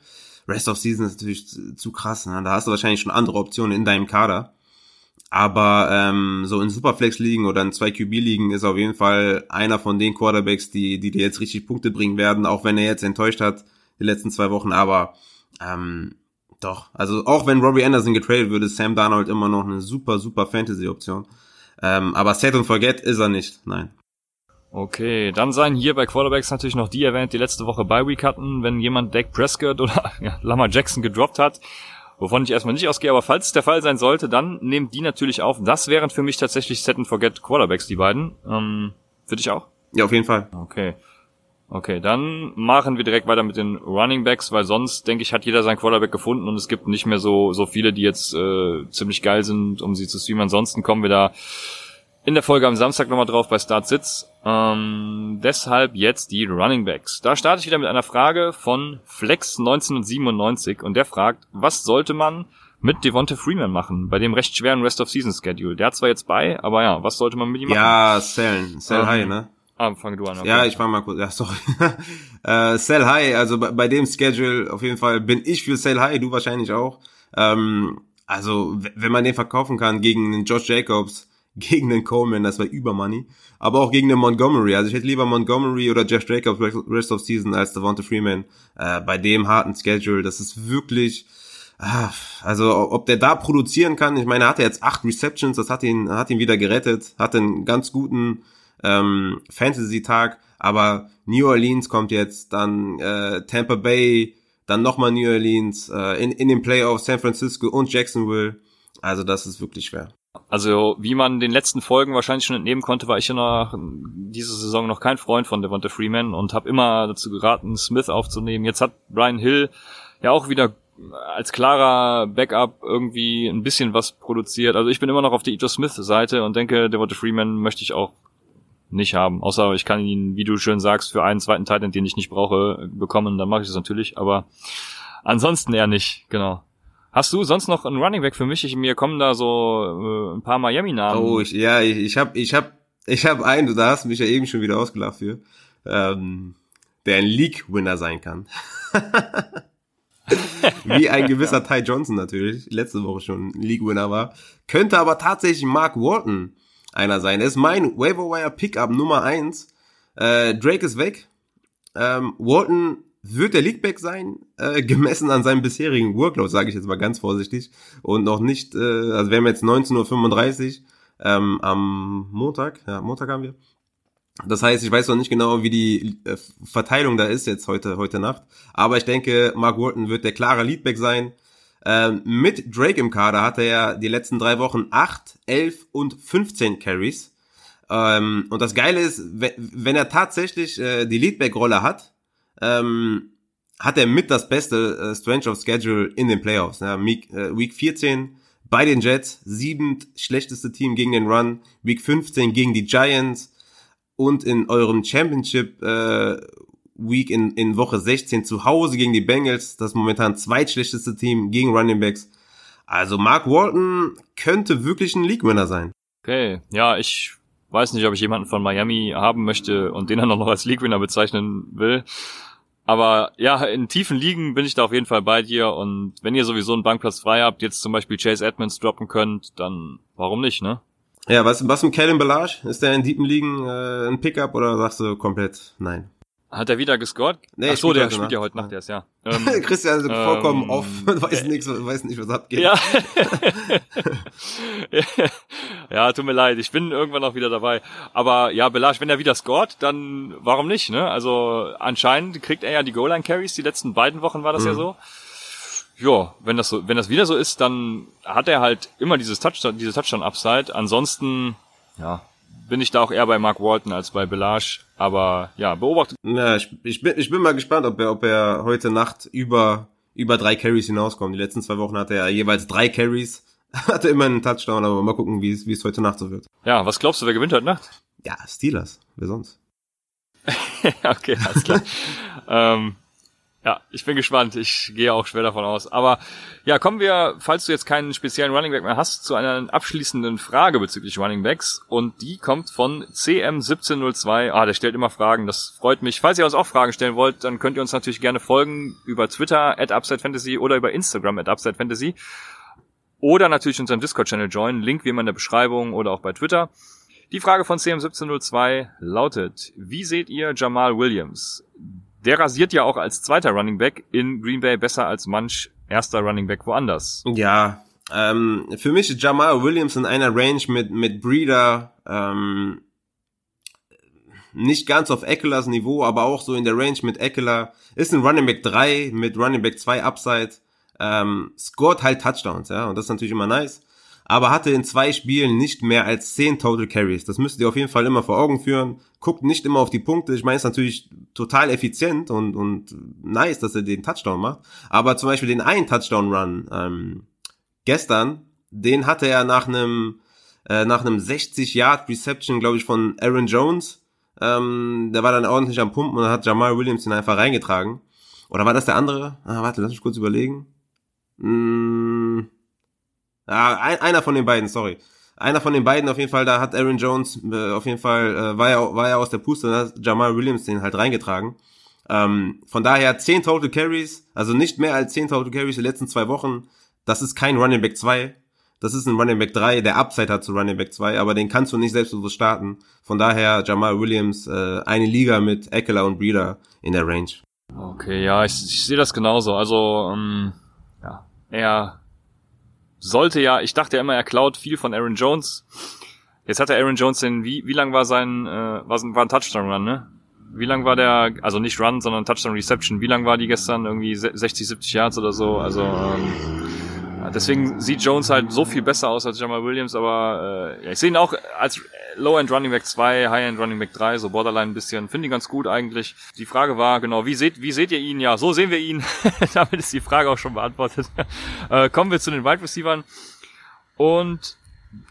[SPEAKER 2] Rest of Season ist natürlich zu, krass. Ne? Da hast du wahrscheinlich schon andere Optionen in deinem Kader. Aber ähm, so in Superflex-Ligen oder in 2QB-Ligen ist auf jeden Fall einer von den Quarterbacks, die, die dir jetzt richtig Punkte bringen werden, auch wenn er jetzt enttäuscht hat die letzten zwei Wochen. Aber ähm, doch, also auch wenn Robbie Anderson getradet würde, ist Sam Darnold immer noch eine super, super Fantasy-Option. Ähm, aber Set und Forget ist er nicht, nein.
[SPEAKER 1] Okay, dann seien hier bei Quarterbacks natürlich noch die erwähnt, die letzte Woche bei Week hatten, wenn jemand Dak Prescott oder ja, Lamar Jackson gedroppt hat, wovon ich erstmal nicht ausgehe, aber falls es der Fall sein sollte, dann nehmt die natürlich auf. Das wären für mich tatsächlich Set and Forget Quarterbacks, die beiden. Ähm, für dich auch?
[SPEAKER 2] Ja, auf jeden Fall.
[SPEAKER 1] Okay. Okay, dann machen wir direkt weiter mit den Running Backs, weil sonst, denke ich, hat jeder sein Quarterback gefunden und es gibt nicht mehr so, so viele, die jetzt äh, ziemlich geil sind, um sie zu streamen. Ansonsten kommen wir da in der Folge am Samstag nochmal drauf bei Start Sitz. Ähm, deshalb jetzt die Running Backs. Da starte ich wieder mit einer Frage von Flex 1997 und der fragt, was sollte man mit Devonta Freeman machen, bei dem recht schweren Rest of Season Schedule? Der hat zwar jetzt bei, aber ja, was sollte man mit ihm machen?
[SPEAKER 2] Ja, Sell, Sell ähm, High, ne?
[SPEAKER 1] Ah, fang du an.
[SPEAKER 2] Okay. Ja, ich fang mal kurz. Ja, sorry. äh, Sell High, also bei, bei, dem Schedule auf jeden Fall bin ich für Sell High, du wahrscheinlich auch. Ähm, also wenn man den verkaufen kann gegen den Josh Jacobs, gegen den Coleman, das war Übermoney. Aber auch gegen den Montgomery. Also ich hätte lieber Montgomery oder Josh Jacobs Rest of Season als Devonta Freeman. Äh, bei dem harten Schedule, das ist wirklich... Ah, also ob der da produzieren kann, ich meine, er hatte jetzt acht Receptions, das hat ihn, hat ihn wieder gerettet, hat einen ganz guten ähm, Fantasy-Tag, aber New Orleans kommt jetzt, dann äh, Tampa Bay, dann nochmal New Orleans, äh, in, in den Playoffs San Francisco und Jacksonville. Also das ist wirklich schwer.
[SPEAKER 1] Also wie man den letzten Folgen wahrscheinlich schon entnehmen konnte, war ich ja noch diese Saison noch kein Freund von Devonta Freeman und habe immer dazu geraten, Smith aufzunehmen. Jetzt hat Brian Hill ja auch wieder als klarer Backup irgendwie ein bisschen was produziert. Also ich bin immer noch auf der Ito Smith Seite und denke, Devonta Freeman möchte ich auch nicht haben. Außer ich kann ihn, wie du schön sagst, für einen zweiten Titan, den ich nicht brauche, bekommen, dann mache ich das natürlich. Aber ansonsten eher nicht, genau. Hast du sonst noch einen Running Back für mich? Ich, mir kommen da so äh, ein paar Miami-Namen.
[SPEAKER 2] Oh, ich, ja, ich, ich habe ich hab, ich hab einen, du da hast mich ja eben schon wieder ausgelacht für, ähm, der ein League-Winner sein kann. Wie ein gewisser Ty Johnson natürlich, letzte Woche schon League-Winner war. Könnte aber tatsächlich Mark Walton einer sein. Er ist mein Waiver Wire Pickup Nummer eins. Äh, Drake ist weg. Ähm, Walton wird der Leagueback sein, äh, gemessen an seinem bisherigen Workload, sage ich jetzt mal ganz vorsichtig. Und noch nicht, äh, also wir haben jetzt 19.35 Uhr ähm, am Montag, ja, Montag haben wir. Das heißt, ich weiß noch nicht genau, wie die äh, Verteilung da ist jetzt heute, heute Nacht. Aber ich denke, Mark Walton wird der klare Leadback sein. Ähm, mit Drake im Kader hatte er die letzten drei Wochen 8, 11 und 15 Carries. Ähm, und das Geile ist, wenn, wenn er tatsächlich äh, die Leadback-Rolle hat, ähm, hat er mit das beste äh, Strange of Schedule in den Playoffs. Ja, Week, äh, Week 14 bei den Jets, siebend schlechteste Team gegen den Run, Week 15 gegen die Giants und in eurem Championship äh, Week in, in Woche 16 zu Hause gegen die Bengals, das momentan zweitschlechteste Team gegen Running Backs. Also Mark Walton könnte wirklich ein League-Winner sein.
[SPEAKER 1] Okay, ja, ich weiß nicht, ob ich jemanden von Miami haben möchte und den dann auch noch als League-Winner bezeichnen will. Aber ja, in tiefen Ligen bin ich da auf jeden Fall bei dir und wenn ihr sowieso einen Bankplatz frei habt, jetzt zum Beispiel Chase Edmonds droppen könnt, dann warum nicht, ne?
[SPEAKER 2] Ja, was, was mit Kellen Belage? Ist der in tiefen Ligen äh, ein Pickup oder sagst du komplett nein?
[SPEAKER 1] Hat er wieder gescored? Nee, Ach so, der spielt ja heute Nacht erst, ja.
[SPEAKER 2] Ähm, Christian ist ähm, vollkommen off, weiß, nix, weiß nicht, was abgeht.
[SPEAKER 1] Ja. ja, tut mir leid, ich bin irgendwann auch wieder dabei. Aber ja, Belage, wenn er wieder scored, dann warum nicht, ne? Also anscheinend kriegt er ja die Goal-Line-Carries, die letzten beiden Wochen war das mhm. ja so. Ja, wenn das so, wenn das wieder so ist, dann hat er halt immer dieses Touchdown, diese Touchdown-Upside. Ansonsten, ja, bin ich da auch eher bei Mark Walton als bei Belage. Aber ja, beobachtet.
[SPEAKER 2] Ja, ich, ich, bin, ich bin mal gespannt, ob er, ob er heute Nacht über, über drei Carries hinauskommt. Die letzten zwei Wochen hatte er jeweils drei Carries. Hatte immer einen Touchdown, aber mal gucken, wie es, wie es heute Nacht so wird.
[SPEAKER 1] Ja, was glaubst du, wer gewinnt heute Nacht?
[SPEAKER 2] Ja, Steelers. Wer sonst?
[SPEAKER 1] okay, alles klar. ähm, ja, ich bin gespannt. Ich gehe auch schwer davon aus. Aber ja, kommen wir, falls du jetzt keinen speziellen Running Back mehr hast, zu einer abschließenden Frage bezüglich Running Backs. Und die kommt von CM1702. Ah, der stellt immer Fragen. Das freut mich. Falls ihr uns auch Fragen stellen wollt, dann könnt ihr uns natürlich gerne folgen über Twitter at UpsideFantasy oder über Instagram at UpsideFantasy. Oder natürlich unseren Discord-Channel joinen. Link wie immer in der Beschreibung oder auch bei Twitter. Die Frage von CM1702 lautet, wie seht ihr Jamal Williams? Der rasiert ja auch als zweiter Running Back in Green Bay besser als manch erster Running Back woanders.
[SPEAKER 2] Ja, ähm, für mich ist Jamal Williams in einer Range mit, mit Breeder, ähm, nicht ganz auf Eckler's Niveau, aber auch so in der Range mit Eckler. Ist ein Running Back 3 mit Running Back 2 Upside. Ähm, scored halt Touchdowns, ja, und das ist natürlich immer nice. Aber hatte in zwei Spielen nicht mehr als 10 Total Carries. Das müsst ihr auf jeden Fall immer vor Augen führen. Guckt nicht immer auf die Punkte. Ich meine, es ist natürlich total effizient und, und nice, dass er den Touchdown macht. Aber zum Beispiel den einen Touchdown-Run ähm, gestern, den hatte er nach einem äh, nach einem 60 Yard Reception, glaube ich, von Aaron Jones. Ähm, der war dann ordentlich am Pumpen und hat Jamal Williams ihn einfach reingetragen. Oder war das der andere? Ah, warte, lass mich kurz überlegen. Mm, ah, ein, einer von den beiden, sorry. Einer von den beiden auf jeden Fall, da hat Aaron Jones äh, auf jeden Fall, äh, war, ja, war ja aus der Puste und hat Jamal Williams den halt reingetragen. Ähm, von daher 10 Total Carries, also nicht mehr als 10 Total Carries die letzten zwei Wochen. Das ist kein Running Back 2. Das ist ein Running Back 3, der Upside hat zu Running Back 2, aber den kannst du nicht selbstbewusst starten. Von daher Jamal Williams, äh, eine Liga mit Eckler und Breeder in der Range.
[SPEAKER 1] Okay, ja, ich, ich sehe das genauso. Also, ähm, ja, er sollte ja, ich dachte ja immer, er klaut viel von Aaron Jones. Jetzt hat er Aaron Jones den, wie, wie lang war sein, äh, war, war ein Touchdown-Run, ne? Wie lang war der, also nicht Run, sondern Touchdown Reception, wie lang war die gestern? Irgendwie 60, 70 Yards oder so, also, ähm, deswegen sieht Jones halt so viel besser aus als Jamal Williams, aber äh, ja, ich sehe ihn auch als Low-End Running Back 2, High-End Running Back 3, so Borderline ein bisschen. Finde ihn ganz gut eigentlich. Die Frage war, genau, wie seht, wie seht ihr ihn? Ja, so sehen wir ihn. Damit ist die Frage auch schon beantwortet. äh, kommen wir zu den Wide Receivers. Und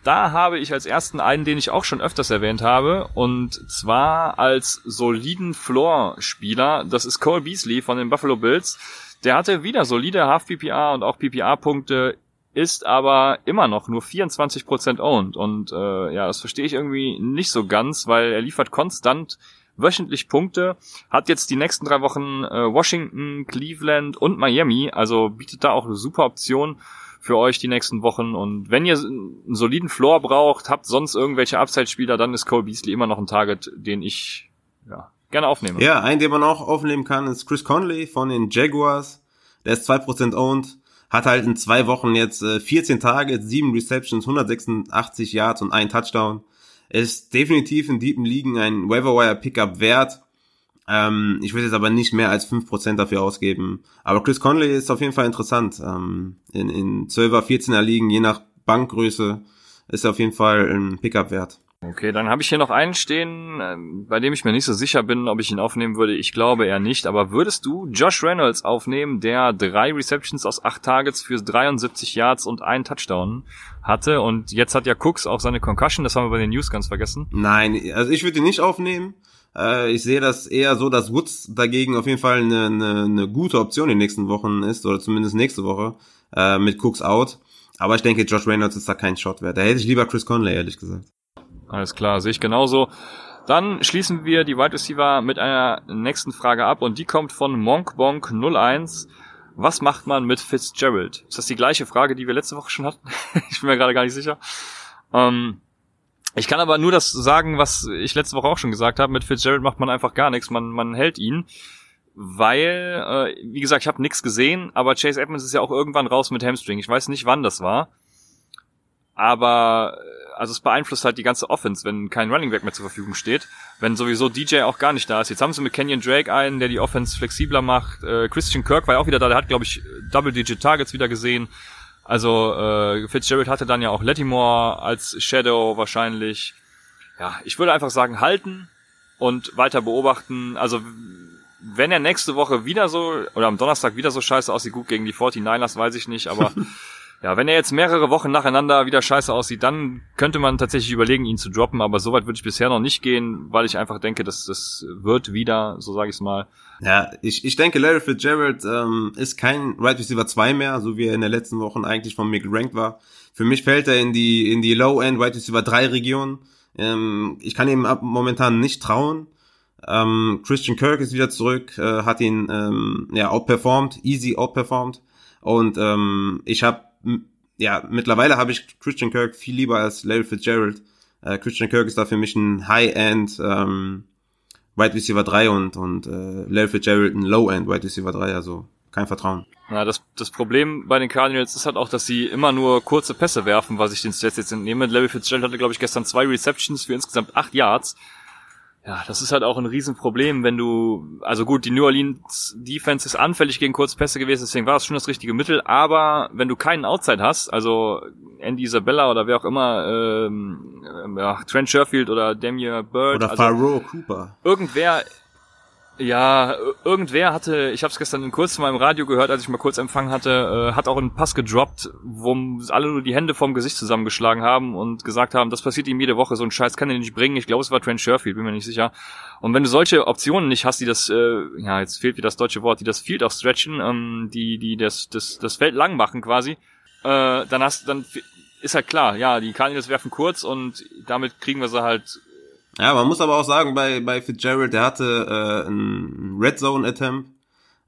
[SPEAKER 1] da habe ich als ersten einen, den ich auch schon öfters erwähnt habe, und zwar als soliden Floor-Spieler. Das ist Cole Beasley von den Buffalo Bills der hatte wieder solide Half-PPA und auch PPA-Punkte, ist aber immer noch nur 24% owned. Und äh, ja, das verstehe ich irgendwie nicht so ganz, weil er liefert konstant wöchentlich Punkte, hat jetzt die nächsten drei Wochen äh, Washington, Cleveland und Miami, also bietet da auch eine super Option für euch die nächsten Wochen. Und wenn ihr einen soliden Floor braucht, habt sonst irgendwelche Upside-Spieler, dann ist Cole Beasley immer noch ein Target, den ich ja, gerne aufnehme.
[SPEAKER 2] Ja, einen, den man auch aufnehmen kann, ist Chris Conley von den Jaguars. Der ist 2% owned. Hat halt in zwei Wochen jetzt äh, 14 Tage, 7 Receptions, 186 Yards und ein Touchdown. Ist definitiv in deepen Ligen ein Waiver Pickup wert. Ähm, ich würde jetzt aber nicht mehr als 5% dafür ausgeben. Aber Chris Conley ist auf jeden Fall interessant. Ähm, in, in 12er, 14er Ligen, je nach Bankgröße, ist er auf jeden Fall ein Pickup wert.
[SPEAKER 1] Okay, dann habe ich hier noch einen stehen, ähm, bei dem ich mir nicht so sicher bin, ob ich ihn aufnehmen würde. Ich glaube eher nicht. Aber würdest du Josh Reynolds aufnehmen, der drei Receptions aus acht Targets für 73 Yards und einen Touchdown hatte? Und jetzt hat ja Cooks auch seine Concussion. Das haben wir bei den News ganz vergessen.
[SPEAKER 2] Nein, also ich würde ihn nicht aufnehmen. Äh, ich sehe das eher so, dass Woods dagegen auf jeden Fall eine, eine, eine gute Option in den nächsten Wochen ist oder zumindest nächste Woche äh, mit Cooks out. Aber ich denke, Josh Reynolds ist da kein Shot wert. Da hätte ich lieber Chris Conley, ehrlich gesagt.
[SPEAKER 1] Alles klar, sehe ich genauso. Dann schließen wir die Wide Receiver mit einer nächsten Frage ab und die kommt von Monkbonk01. Was macht man mit Fitzgerald? Ist das die gleiche Frage, die wir letzte Woche schon hatten? ich bin mir gerade gar nicht sicher. Ähm, ich kann aber nur das sagen, was ich letzte Woche auch schon gesagt habe. Mit Fitzgerald macht man einfach gar nichts. Man, man hält ihn, weil, äh, wie gesagt, ich habe nichts gesehen, aber Chase Edmonds ist ja auch irgendwann raus mit Hamstring. Ich weiß nicht, wann das war. Aber also es beeinflusst halt die ganze Offense, wenn kein Running Back mehr zur Verfügung steht, wenn sowieso DJ auch gar nicht da ist. Jetzt haben sie mit Kenyon Drake einen, der die Offense flexibler macht. Äh, Christian Kirk war ja auch wieder da, der hat glaube ich Double-Digit Targets wieder gesehen. Also äh, Fitzgerald hatte dann ja auch Lettimore als Shadow wahrscheinlich. Ja, ich würde einfach sagen, halten und weiter beobachten. Also wenn er nächste Woche wieder so, oder am Donnerstag wieder so scheiße aussieht, gut gegen die 49ers, weiß ich nicht, aber Ja, wenn er jetzt mehrere Wochen nacheinander wieder scheiße aussieht, dann könnte man tatsächlich überlegen, ihn zu droppen, aber soweit würde ich bisher noch nicht gehen, weil ich einfach denke, dass das wird wieder, so sage ich es mal.
[SPEAKER 2] Ja, ich, ich denke, Larry Fitzgerald ähm, ist kein Right Receiver 2 mehr, so wie er in den letzten Wochen eigentlich von mir gerankt war. Für mich fällt er in die in die Low-End Right Receiver 3 Region. Ähm, ich kann ihm ab momentan nicht trauen. Ähm, Christian Kirk ist wieder zurück, äh, hat ihn ähm, ja outperformed, easy outperformed. Und ähm, ich habe ja, mittlerweile habe ich Christian Kirk viel lieber als Larry Fitzgerald. Äh, Christian Kirk ist da für mich ein High-End ähm, Wide Receiver 3 und, und äh, Larry Fitzgerald ein Low-End Wide Receiver 3, also kein Vertrauen.
[SPEAKER 1] Ja, das, das Problem bei den Cardinals ist halt auch, dass sie immer nur kurze Pässe werfen, was ich den Stats jetzt entnehme. Larry Fitzgerald hatte, glaube ich, gestern zwei Receptions für insgesamt acht Yards. Ja, das ist halt auch ein Riesenproblem, wenn du, also gut, die New Orleans Defense ist anfällig gegen Kurzpässe gewesen, deswegen war es schon das richtige Mittel, aber wenn du keinen Outside hast, also Andy Isabella oder wer auch immer, ähm, ja, Trent Sherfield oder Damier Bird.
[SPEAKER 2] Oder
[SPEAKER 1] also
[SPEAKER 2] Pharaoh Cooper.
[SPEAKER 1] Irgendwer ja, irgendwer hatte, ich habe es gestern kurz mal im Radio gehört, als ich mal kurz empfangen hatte, äh, hat auch einen Pass gedroppt, wo alle nur die Hände vom Gesicht zusammengeschlagen haben und gesagt haben, das passiert ihm jede Woche, so ein Scheiß kann er nicht bringen. Ich glaube, es war Trent Sherfield, bin mir nicht sicher. Und wenn du solche Optionen nicht hast, die das, äh, ja, jetzt fehlt wie das deutsche Wort, die das Field auch stretchen, ähm, die, die das, das, das Feld lang machen quasi, äh, dann hast, dann ist halt klar, ja, die Cardinals werfen kurz und damit kriegen wir sie halt
[SPEAKER 2] ja, man muss aber auch sagen, bei, bei Fitzgerald, der hatte äh, einen Red Zone Attempt,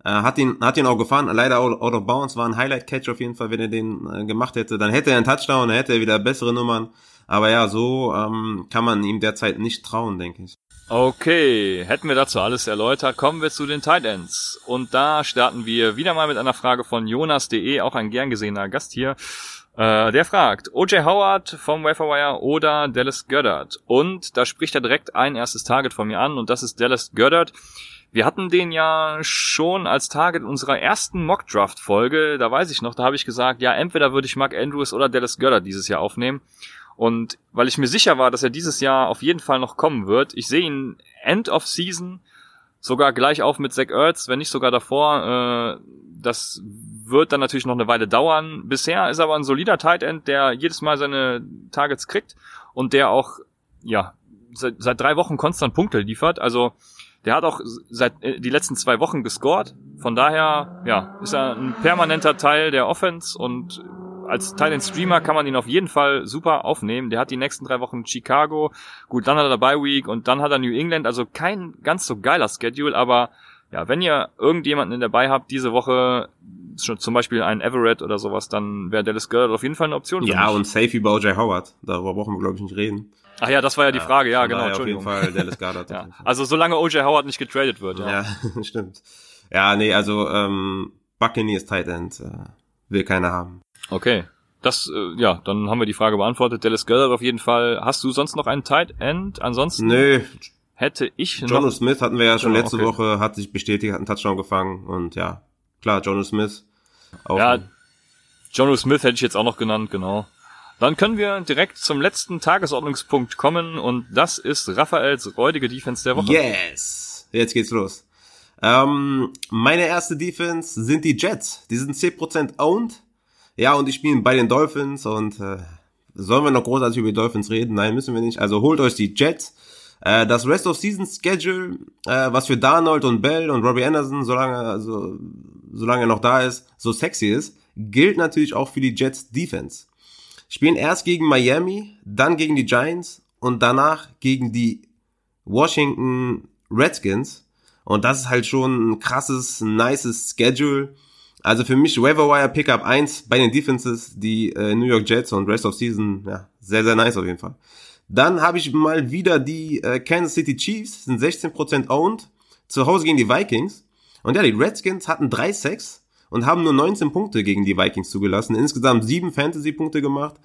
[SPEAKER 2] äh, hat ihn, hat ihn auch gefahren, leider out, out of bounds, war ein Highlight Catch auf jeden Fall, wenn er den äh, gemacht hätte, dann hätte er einen Touchdown, dann hätte er wieder bessere Nummern, aber ja, so ähm, kann man ihm derzeit nicht trauen, denke ich.
[SPEAKER 1] Okay, hätten wir dazu alles erläutert, kommen wir zu den Tight Ends. Und da starten wir wieder mal mit einer Frage von Jonas.de, auch ein gern gesehener Gast hier. Äh, der fragt, O.J. Howard vom Waferwire oder Dallas Goddard? Und da spricht er direkt ein erstes Target von mir an und das ist Dallas Goddard. Wir hatten den ja schon als Target unserer ersten Mock-Draft-Folge. Da weiß ich noch, da habe ich gesagt, ja, entweder würde ich Mark Andrews oder Dallas Goddard dieses Jahr aufnehmen. Und weil ich mir sicher war, dass er dieses Jahr auf jeden Fall noch kommen wird, ich sehe ihn End of Season sogar gleich auf mit Zach Ertz, wenn nicht sogar davor. Äh, das wird dann natürlich noch eine Weile dauern. Bisher ist aber ein solider Tight End, der jedes Mal seine Targets kriegt und der auch, ja, seit, seit drei Wochen konstant Punkte liefert. Also der hat auch seit äh, die letzten zwei Wochen gescored. Von daher, ja, ist er ein permanenter Teil der Offense und als Teil Streamer kann man ihn auf jeden Fall super aufnehmen. Der hat die nächsten drei Wochen Chicago, gut, dann hat er dabei Week und dann hat er New England. Also kein ganz so geiler Schedule, aber ja, wenn ihr irgendjemanden dabei habt diese Woche, zum Beispiel einen Everett oder sowas, dann wäre Dallas Goddard auf jeden Fall eine Option.
[SPEAKER 2] Ja, und safe über O.J. Howard. Darüber brauchen wir, glaube ich, nicht reden.
[SPEAKER 1] Ach ja, das war ja die Frage, ja, genau.
[SPEAKER 2] Auf jeden Fall Dallas Goddard.
[SPEAKER 1] ja. Also solange O.J. Howard nicht getradet wird, ja.
[SPEAKER 2] Ja, stimmt. Ja, nee, also ähm, Buccaneers Tight End äh, will keiner haben.
[SPEAKER 1] Okay. Das, äh, ja, dann haben wir die Frage beantwortet. Dallas Goddard auf jeden Fall. Hast du sonst noch einen Tight End? Ansonsten?
[SPEAKER 2] Nö,
[SPEAKER 1] hätte ich
[SPEAKER 2] Jono Smith hatten wir ja schon genau, letzte okay. Woche, hat sich bestätigt, hat einen Touchdown gefangen und ja, klar, Jono Smith.
[SPEAKER 1] Auch ja, Jono Smith hätte ich jetzt auch noch genannt, genau. Dann können wir direkt zum letzten Tagesordnungspunkt kommen und das ist Raphaels räudige Defense der Woche.
[SPEAKER 2] Yes! Jetzt geht's los. Ähm, meine erste Defense sind die Jets. Die sind 10% owned. Ja, und die spielen bei den Dolphins und äh, sollen wir noch großartig über die Dolphins reden? Nein, müssen wir nicht. Also holt euch die Jets. Äh, das Rest of Season Schedule, äh, was für Darnold und Bell und Robbie Anderson, solange, also, solange er noch da ist, so sexy ist, gilt natürlich auch für die Jets Defense. Spielen erst gegen Miami, dann gegen die Giants und danach gegen die Washington Redskins. Und das ist halt schon ein krasses, nices Schedule. Also für mich Waiver Pickup 1 bei den Defenses, die äh, New York Jets und Rest of Season, ja, sehr, sehr nice auf jeden Fall. Dann habe ich mal wieder die äh, Kansas City Chiefs, sind 16% owned, zu Hause gegen die Vikings. Und ja, die Redskins hatten drei Sacks und haben nur 19 Punkte gegen die Vikings zugelassen. Insgesamt sieben Fantasy-Punkte gemacht.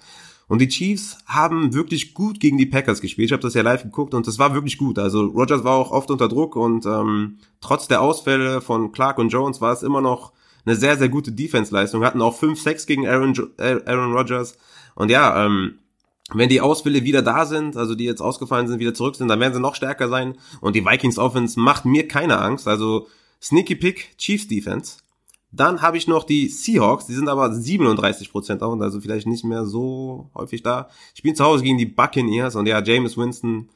[SPEAKER 2] Und die Chiefs haben wirklich gut gegen die Packers gespielt. Ich habe das ja live geguckt und das war wirklich gut. Also Rogers war auch oft unter Druck und ähm, trotz der Ausfälle von Clark und Jones war es immer noch eine sehr, sehr gute Defense-Leistung. Hatten auch fünf Sacks gegen Aaron, Aaron Rodgers. Und ja, ähm, wenn die Ausfälle wieder da sind, also die jetzt ausgefallen sind, wieder zurück sind, dann werden sie noch stärker sein. Und die Vikings Offense macht mir keine Angst. Also Sneaky Pick, Chiefs Defense. Dann habe ich noch die Seahawks, die sind aber 37% auch, also vielleicht nicht mehr so häufig da. Ich bin zu Hause gegen die Buccaneers und ja, James Winston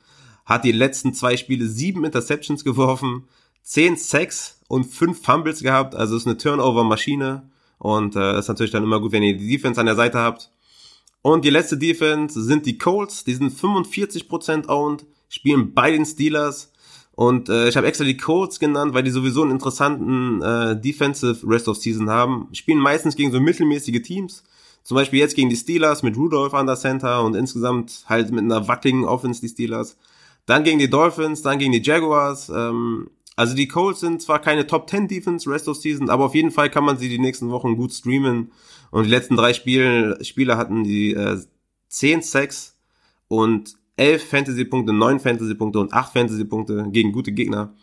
[SPEAKER 2] hat die letzten zwei Spiele sieben Interceptions geworfen, zehn Sacks und fünf Fumbles gehabt, also ist eine Turnover-Maschine und äh, ist natürlich dann immer gut, wenn ihr die Defense an der Seite habt. Und die letzte Defense sind die Colts, die sind 45% owned, spielen bei den Steelers. Und äh, ich habe extra die Colts genannt, weil die sowieso einen interessanten äh, Defensive Rest of Season haben. Spielen meistens gegen so mittelmäßige Teams. Zum Beispiel jetzt gegen die Steelers mit Rudolph an der Center und insgesamt halt mit einer wackeligen Offense die Steelers. Dann gegen die Dolphins, dann gegen die Jaguars. Ähm, also die Colts sind zwar keine Top 10 Defense Rest of Season, aber auf jeden Fall kann man sie die nächsten Wochen gut streamen. Und die letzten drei Spiele, Spiele hatten die äh, 10 Sacks und 11 Fantasy-Punkte, 9 Fantasy-Punkte und 8 Fantasy-Punkte gegen gute Gegner.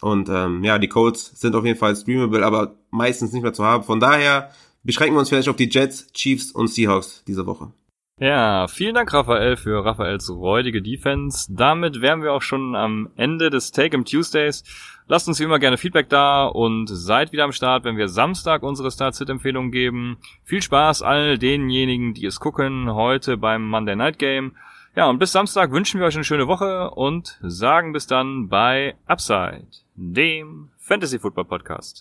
[SPEAKER 2] Und ähm, ja, die Colts sind auf jeden Fall streamable, aber meistens nicht mehr zu haben. Von daher beschränken wir uns vielleicht auf die Jets, Chiefs und Seahawks diese Woche.
[SPEAKER 1] Ja, vielen Dank, Raphael, für Raphaels räudige Defense. Damit wären wir auch schon am Ende des Take-em Tuesdays. Lasst uns wie immer gerne Feedback da und seid wieder am Start, wenn wir Samstag unsere Start-Sit-Empfehlungen geben. Viel Spaß all denjenigen, die es gucken, heute beim Monday Night Game. Ja, und bis Samstag wünschen wir euch eine schöne Woche und sagen bis dann bei Upside, dem Fantasy Football Podcast.